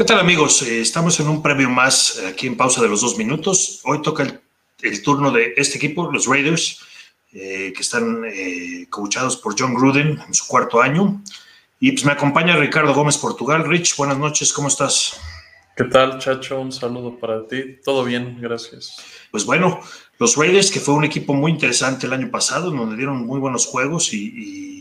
¿Qué tal amigos? Eh, estamos en un previo más eh, aquí en pausa de los dos minutos. Hoy toca el, turno de este equipo, los Raiders, eh, que están coachados por John Gruden en su cuarto año. Y pues me acompaña Ricardo Gómez Portugal. Rich, buenas noches, ¿cómo estás? ¿Qué tal, Chacho? Un saludo para ti. Todo bien, gracias. Pues bueno, los Raiders, que fue un equipo muy interesante el año pasado, donde dieron muy buenos juegos y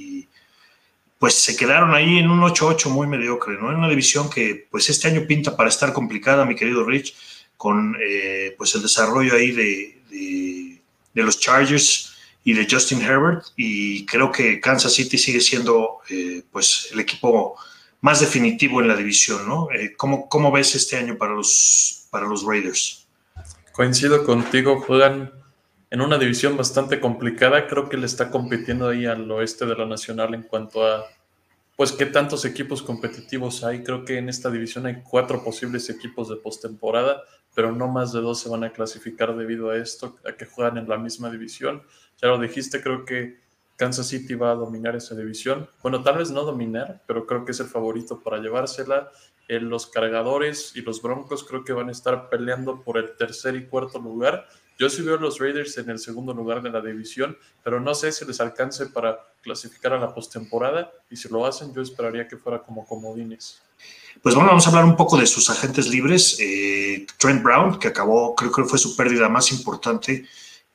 pues se quedaron ahí en un 8-8 muy mediocre, ¿no? En una división que pues este año pinta para estar complicada, mi querido Rich, con eh, pues el desarrollo ahí de, de, los Chargers y de Justin Herbert y creo que Kansas City sigue siendo eh, pues el equipo más definitivo en la división, ¿no? Eh, ¿cómo, ¿cómo, ves este año para los, para los Raiders? Coincido contigo, juegan en una división bastante complicada. Creo que le está compitiendo ahí al oeste de la Nacional en cuanto a, pues, qué tantos equipos competitivos hay. Creo que en esta división hay cuatro posibles equipos de postemporada, pero no más de dos se van a clasificar debido a esto, a que juegan en la misma división. Ya lo dijiste, creo que Kansas City va a dominar esa división. Bueno, tal vez no dominar, pero creo que es el favorito para llevársela. Eh, los cargadores y los broncos creo que van a estar peleando por el tercer y cuarto lugar yo sí veo a los Raiders en el segundo lugar de la división, pero no sé si les alcance para clasificar a la postemporada y si lo hacen, yo esperaría que fuera como comodines. Pues bueno, vamos a hablar un poco de sus agentes libres. Eh, Trent Brown, que acabó, creo que fue su pérdida más importante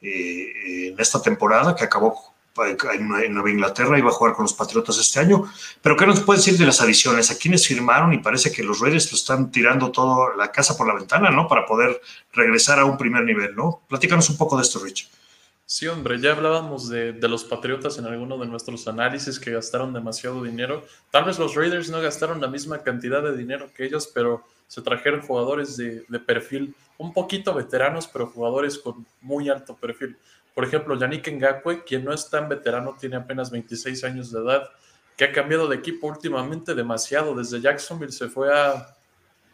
eh, en esta temporada, que acabó en Nueva Inglaterra, iba a jugar con los Patriotas este año. Pero ¿qué nos puede decir de las adiciones? ¿A quiénes firmaron? Y parece que los Raiders lo están tirando toda la casa por la ventana, ¿no? Para poder regresar a un primer nivel, ¿no? Platícanos un poco de esto, Rich. Sí, hombre, ya hablábamos de, de, los Patriotas en alguno de nuestros análisis que gastaron demasiado dinero. Tal vez los Raiders no gastaron la misma cantidad de dinero que ellos, pero se trajeron jugadores de, perfil un poquito veteranos, pero jugadores con muy alto perfil. Por ejemplo, Yannick Ngakwe, quien no es tan veterano, tiene apenas 26 años de edad, que ha cambiado de equipo últimamente demasiado. Desde Jacksonville se fue a,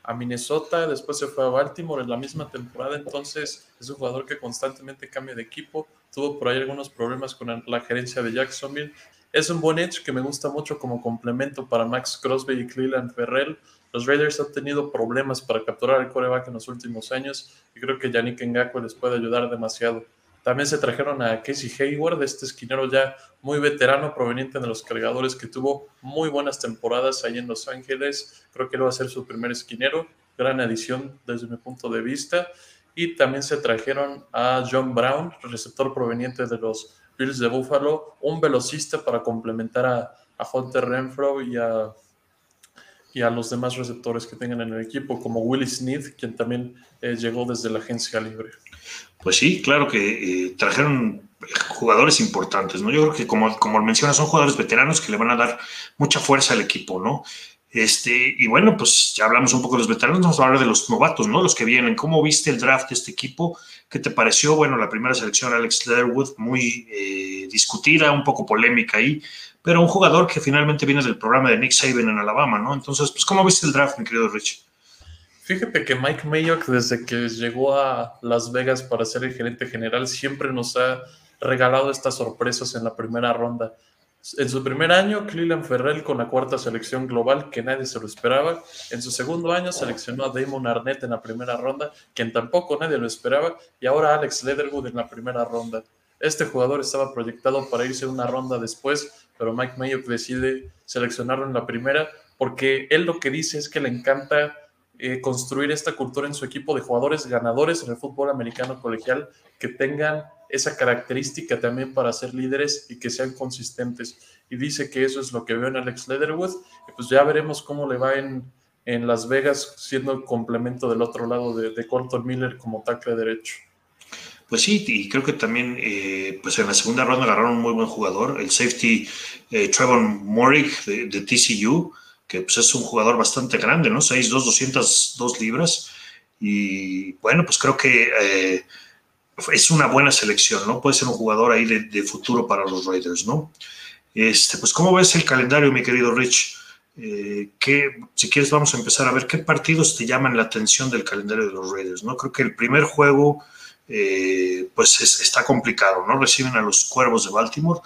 a Minnesota, después se fue a Baltimore en la misma temporada, entonces es un jugador que constantemente cambia de equipo. Tuvo por ahí algunos problemas con la gerencia de Jacksonville. Es un buen edge que me gusta mucho como complemento para Max Crosby y Cleveland Ferrell. Los Raiders han tenido problemas para capturar el coreback en los últimos años y creo que Yannick Ngakwe les puede ayudar demasiado. También se trajeron a Casey Hayward, este esquinero ya muy veterano proveniente de los cargadores que tuvo muy buenas temporadas ahí en Los Ángeles. Creo que él va a ser su primer esquinero. Gran adición desde mi punto de vista. Y también se trajeron a John Brown, receptor proveniente de los Bills de Buffalo, un velocista para complementar a, Hunter Renfro y a, y a los demás receptores que tengan en el equipo, como Willie Smith, quien también eh, llegó desde la agencia libre. Pues sí, claro que eh, trajeron jugadores importantes, ¿no? Yo creo que como, como son jugadores veteranos que le van a dar mucha fuerza al equipo, ¿no? Este, y bueno, pues ya hablamos un poco de los veteranos, vamos a hablar de los novatos, ¿no? Los que vienen. ¿Cómo viste el draft de este equipo? ¿Qué te pareció? Bueno, la primera selección, Alex Leatherwood, muy eh, discutida, un poco polémica ahí, pero un jugador que finalmente viene del programa de Nick Saban en Alabama, ¿no? Entonces, pues, ¿cómo viste el draft, mi querido Rich? Fíjate que Mike Mayock, desde que llegó a Las Vegas para ser el gerente general, siempre nos ha regalado estas sorpresas en la primera ronda. En su primer año, Cleveland Ferrell con la cuarta selección global, que nadie se lo esperaba. En su segundo año, seleccionó a Damon Arnett en la primera ronda, quien tampoco nadie lo esperaba. Y ahora Alex Leatherwood en la primera ronda. Este jugador estaba proyectado para irse una ronda después, pero Mike Mayock decide seleccionarlo en la primera, porque él lo que dice es que le encanta eh, construir esta cultura en su equipo de jugadores ganadores en el fútbol americano colegial que tengan esa característica también para ser líderes y que sean consistentes. Y dice que eso es lo que veo en Alex Leatherwood. Pues ya veremos cómo le va en, en Las Vegas siendo el complemento del otro lado de, de Colton Miller como tackle derecho. Pues sí, y creo que también eh, pues en la segunda ronda agarraron un muy buen jugador, el safety eh, Trevor Morrick de TCU, que pues, es un jugador bastante grande, ¿no? 6'2, 202 libras. Y bueno, pues creo que eh, es una buena selección, ¿no? Puede ser un jugador ahí de, futuro para los Raiders, ¿no? Este, pues, ¿cómo ves el calendario, mi querido Rich? Eh, si quieres, vamos a empezar a ver qué partidos te llaman la atención del calendario de los Raiders, ¿no? Creo que el primer juego, eh, pues está complicado, ¿no? Reciben a los Cuervos de Baltimore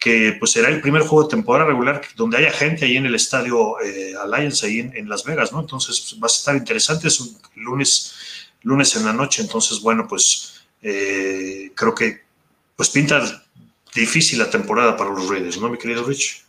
que pues será el primer juego de temporada regular donde haya gente ahí en el estadio eh, Alliance, ahí en, Las Vegas, ¿no? Entonces pues, va a estar interesante, es un lunes, lunes en la noche, entonces bueno, pues eh, creo que pues pinta difícil la temporada para los Raiders, ¿no, mi querido Rich?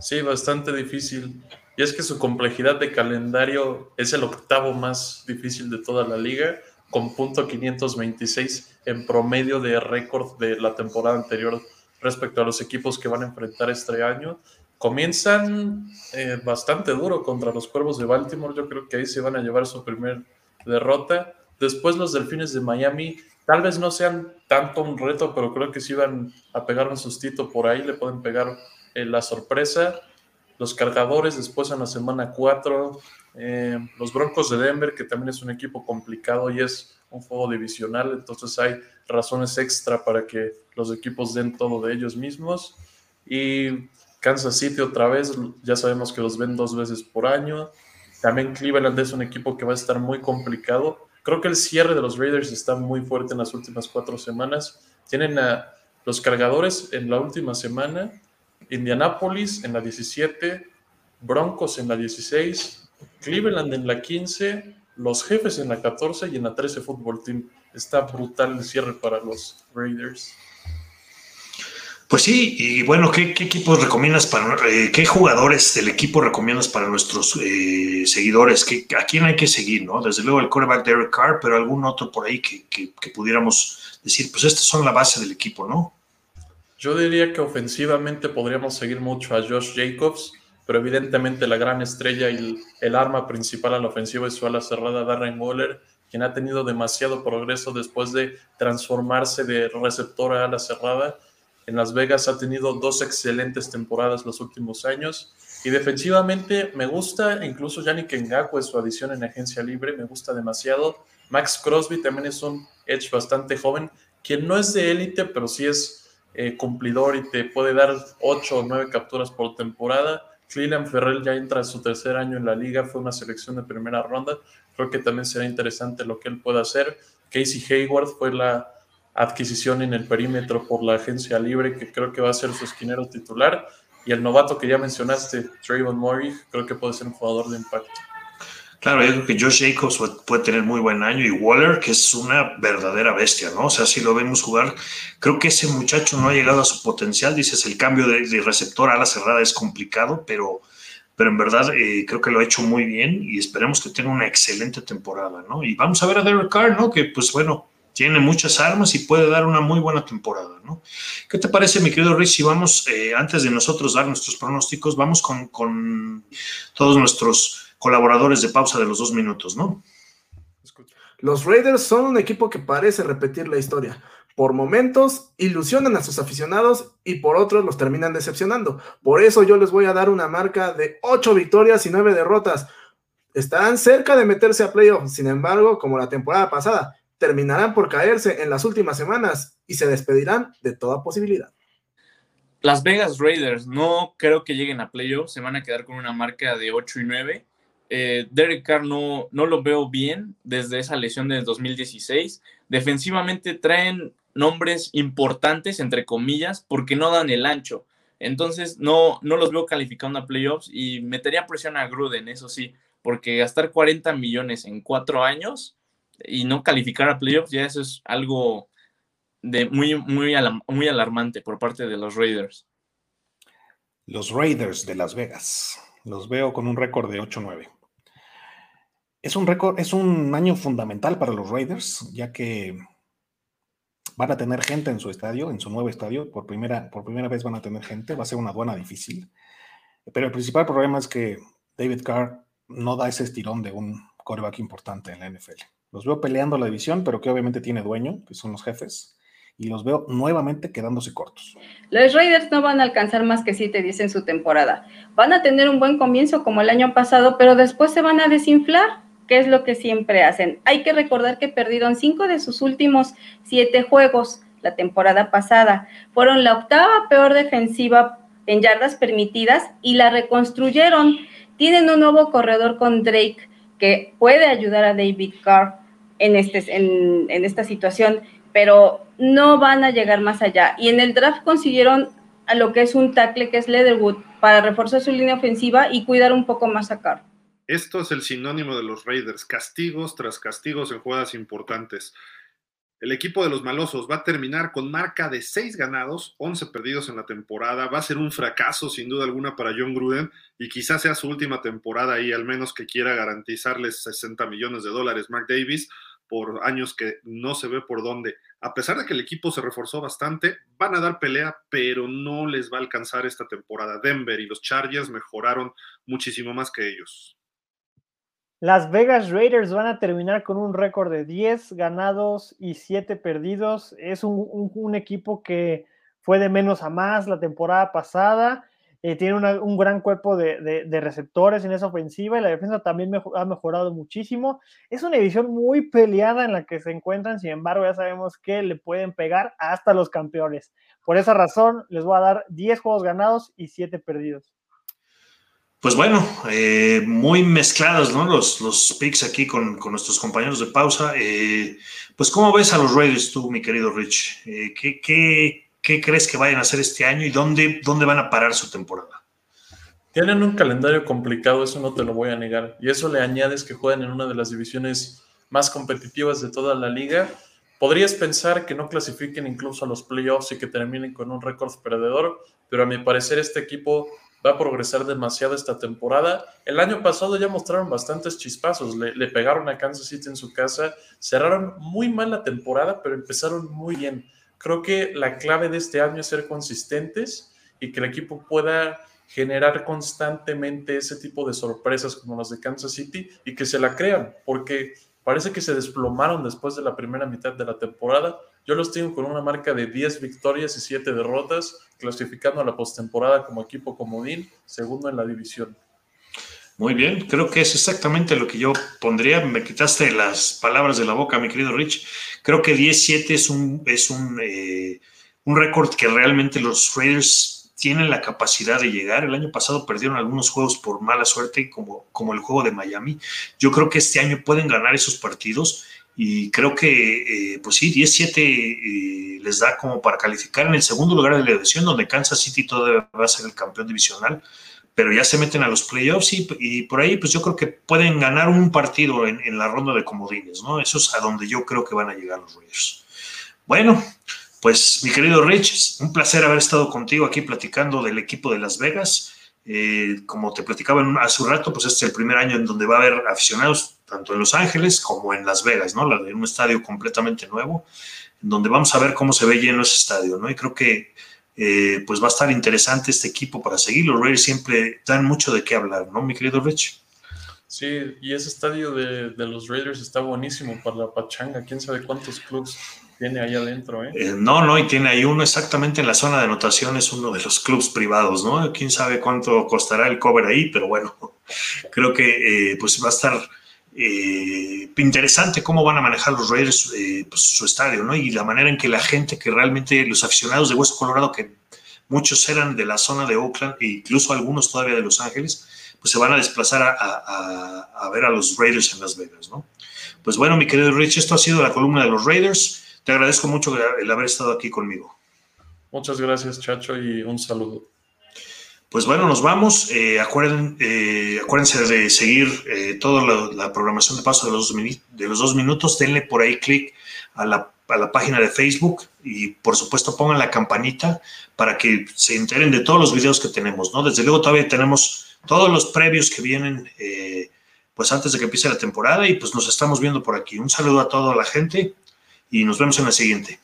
Sí, bastante difícil. Y es que su complejidad de calendario es el octavo más difícil de toda la liga, con punto 526 en promedio de récord de la temporada anterior respecto a los equipos que van a enfrentar este año. Comienzan eh, bastante duro contra los Cuervos de Baltimore, yo creo que ahí se van a llevar su primer derrota. Después los Delfines de Miami, tal vez no sean tanto un reto, pero creo que sí van a pegar un sustito por ahí, le pueden pegar eh, la sorpresa. Los Cargadores después en la semana 4, eh, los Broncos de Denver, que también es un equipo complicado y es un juego divisional, entonces hay razones extra para que los equipos den todo de ellos mismos. Y Kansas City otra vez, ya sabemos que los ven dos veces por año. También Cleveland es un equipo que va a estar muy complicado. Creo que el cierre de los Raiders está muy fuerte en las últimas cuatro semanas. Tienen a los cargadores en la última semana, Indianapolis en la 17, Broncos en la 16, Cleveland en la 15, los jefes en la 14 y en la 13 Fútbol Team. Está brutal el cierre para los Raiders. Pues sí, y bueno, ¿qué, equipos recomiendas para, eh, qué jugadores del equipo recomiendas para nuestros eh, seguidores? ¿Qué, ¿A quién hay que seguir, no? Desde luego el quarterback Derek Carr, pero algún otro por ahí que, que pudiéramos decir, pues estas son la base del equipo, ¿no? Yo diría que ofensivamente podríamos seguir mucho a Josh Jacobs, pero evidentemente la gran estrella y el, arma principal a la ofensiva es su ala cerrada Darren Waller, quien ha tenido demasiado progreso después de transformarse de receptor a ala cerrada. En Las Vegas ha tenido dos excelentes temporadas los últimos años y defensivamente me gusta, incluso Yannick Ngakwe, su adición en agencia libre, me gusta demasiado. Max Crosby también es un edge bastante joven, quien no es de élite, pero sí es eh, cumplidor y te puede dar ocho o nueve capturas por temporada. Cleveland Ferrell ya entra en su tercer año en la liga, fue una selección de primera ronda. Creo que también será interesante lo que él pueda hacer. Casey Hayward fue la adquisición en el perímetro por la agencia libre, que creo que va a ser su esquinero titular. Y el novato que ya mencionaste, Trayvon Murray, creo que puede ser un jugador de impacto. Claro, yo creo que Josh Jacobs puede tener muy buen año y Waller, que es una verdadera bestia, ¿no? O sea, si lo vemos jugar, creo que ese muchacho no ha llegado a su potencial. Dices, el cambio de, receptor a la cerrada es complicado, pero, pero en verdad eh, creo que lo ha hecho muy bien y esperemos que tenga una excelente temporada, ¿no? Y vamos a ver a Derek Carr, ¿no? Que pues bueno, tiene muchas armas y puede dar una muy buena temporada, ¿no? ¿Qué te parece, mi querido Rich, si vamos, eh, antes de nosotros dar nuestros pronósticos, vamos con, con todos nuestros colaboradores de pausa de los dos minutos, ¿no? Los Raiders son un equipo que parece repetir la historia. Por momentos ilusionan a sus aficionados y por otros los terminan decepcionando. Por eso yo les voy a dar una marca de 8 victorias y 9 derrotas. Estarán cerca de meterse a playoffs, sin embargo, como la temporada pasada, terminarán por caerse en las últimas semanas y se despedirán de toda posibilidad. Las Vegas Raiders no creo que lleguen a playoffs, se van a quedar con una marca de 8 y 9 eh, Derek Carr no, no lo veo bien desde esa lesión del 2016. Defensivamente traen nombres importantes, entre comillas, porque no dan el ancho. Entonces no, no los veo calificando a playoffs y metería presión a Gruden, eso sí, porque gastar 40 millones en cuatro años y no calificar a playoffs, ya eso es algo de muy, muy, muy alarmante por parte de los Raiders. Los Raiders de Las Vegas. Los veo con un récord de 8-9. Es un récord, es un año fundamental para los Raiders, ya que van a tener gente en su estadio, en su nuevo estadio, por primera, por primera vez van a tener gente, va a ser una aduana difícil. Pero el principal problema es que David Carr no da ese estirón de un coreback importante en la NFL. Los veo peleando la división, pero que obviamente tiene dueño, que son los jefes, y los veo nuevamente quedándose cortos. Los Raiders no van a alcanzar más que 7-10 en su temporada. Van a tener un buen comienzo como el año pasado, pero después se van a desinflar ¿Qué es lo que siempre hacen? Hay que recordar que perdieron cinco de sus últimos siete juegos la temporada pasada. Fueron la octava peor defensiva en yardas permitidas y la reconstruyeron. Tienen un nuevo corredor con Drake que puede ayudar a David Carr en, este, en, esta situación, pero no van a llegar más allá. Y en el draft consiguieron a lo que es un tackle que es Leatherwood para reforzar su línea ofensiva y cuidar un poco más a Carr. Esto es el sinónimo de los Raiders, castigos tras castigos en jugadas importantes. El equipo de los malosos va a terminar con marca de 6 ganados, 11 perdidos en la temporada. Va a ser un fracaso sin duda alguna para John Gruden y quizás sea su última temporada ahí, al menos que quiera garantizarles 60 millones de dólares Mark Davis por años que no se ve por dónde. A pesar de que el equipo se reforzó bastante, van a dar pelea, pero no les va a alcanzar esta temporada. Denver y los Chargers mejoraron muchísimo más que ellos. Las Vegas Raiders van a terminar con un récord de 10 ganados y 7 perdidos. Es un, equipo que fue de menos a más la temporada pasada. Eh, tiene un gran cuerpo de, receptores en esa ofensiva y la defensa también ha mejorado muchísimo. Es una división muy peleada en la que se encuentran, sin embargo ya sabemos que le pueden pegar hasta los campeones. Por esa razón les voy a dar 10 juegos ganados y 7 perdidos. Pues bueno, eh, muy mezclados ¿no? los, los picks aquí con, con nuestros compañeros de pausa. Eh, pues, ¿cómo ves a los Raiders tú, mi querido Rich? Eh, ¿qué, qué, qué, crees que vayan a hacer este año y dónde, dónde van a parar su temporada? Tienen un calendario complicado, eso no te lo voy a negar. Y eso le añades que juegan en una de las divisiones más competitivas de toda la liga. Podrías pensar que no clasifiquen incluso a los playoffs y que terminen con un récord perdedor, pero a mi parecer este equipo va a progresar demasiado esta temporada. El año pasado ya mostraron bastantes chispazos, le, le, pegaron a Kansas City en su casa, cerraron muy mal la temporada, pero empezaron muy bien. Creo que la clave de este año es ser consistentes y que el equipo pueda generar constantemente ese tipo de sorpresas como las de Kansas City y que se la crean, porque parece que se desplomaron después de la primera mitad de la temporada. Yo los tengo con una marca de 10 victorias y 7 derrotas, clasificando a la postemporada como equipo comodín, segundo en la división. Muy bien, creo que es exactamente lo que yo pondría. Me quitaste las palabras de la boca, mi querido Rich. Creo que 10-7 es un, es un, eh, un récord que realmente los Raiders tienen la capacidad de llegar. El año pasado perdieron algunos juegos por mala suerte, como, como el juego de Miami. Yo creo que este año pueden ganar esos partidos y creo que, eh, pues sí, 10-7 eh, les da como para calificar en el segundo lugar de la división, donde Kansas City todavía va a ser el campeón divisional, pero ya se meten a los playoffs y, por ahí, pues yo creo que pueden ganar un partido en, en, la ronda de comodines, ¿no? Eso es a donde yo creo que van a llegar los Raiders. Bueno, pues mi querido Rich, un placer haber estado contigo aquí platicando del equipo de Las Vegas. Eh, como te platicaba hace un rato, pues este es el primer año en donde va a haber aficionados tanto en Los Ángeles como en Las Vegas, ¿no? De un estadio completamente nuevo, en donde vamos a ver cómo se ve lleno ese estadio, ¿no? Y creo que eh, pues va a estar interesante este equipo para seguir. Los Raiders siempre dan mucho de qué hablar, ¿no, mi querido Rich? Sí, y ese estadio de, los Raiders está buenísimo para la pachanga. ¿Quién sabe cuántos clubs tiene ahí adentro, ¿eh? ¿eh? No, no, y tiene ahí uno exactamente en la zona de anotación, es uno de los clubs privados, ¿no? Quién sabe cuánto costará el cover ahí, pero bueno, creo que eh, pues va a estar eh, interesante cómo van a manejar los Raiders pues, su estadio, ¿no? Y la manera en que la gente, que realmente los aficionados de Hueso Colorado, que muchos eran de la zona de Oakland e incluso algunos todavía de Los Ángeles, pues se van a desplazar a, a, a ver a los Raiders en Las Vegas, ¿no? Pues bueno, mi querido Rich, esto ha sido la columna de los Raiders. Te agradezco mucho el haber estado aquí conmigo. Muchas gracias, Chacho, y un saludo. Pues bueno, nos vamos. Eh, eh, acuérdense de seguir eh, toda la, la, programación de paso de los, dos de los dos minutos. Denle por ahí clic a la, a la, página de Facebook y por supuesto pongan la campanita para que se enteren de todos los videos que tenemos. ¿no? Desde luego todavía tenemos todos los previos que vienen eh, pues antes de que empiece la temporada y pues nos estamos viendo por aquí. Un saludo a toda la gente y nos vemos en la siguiente.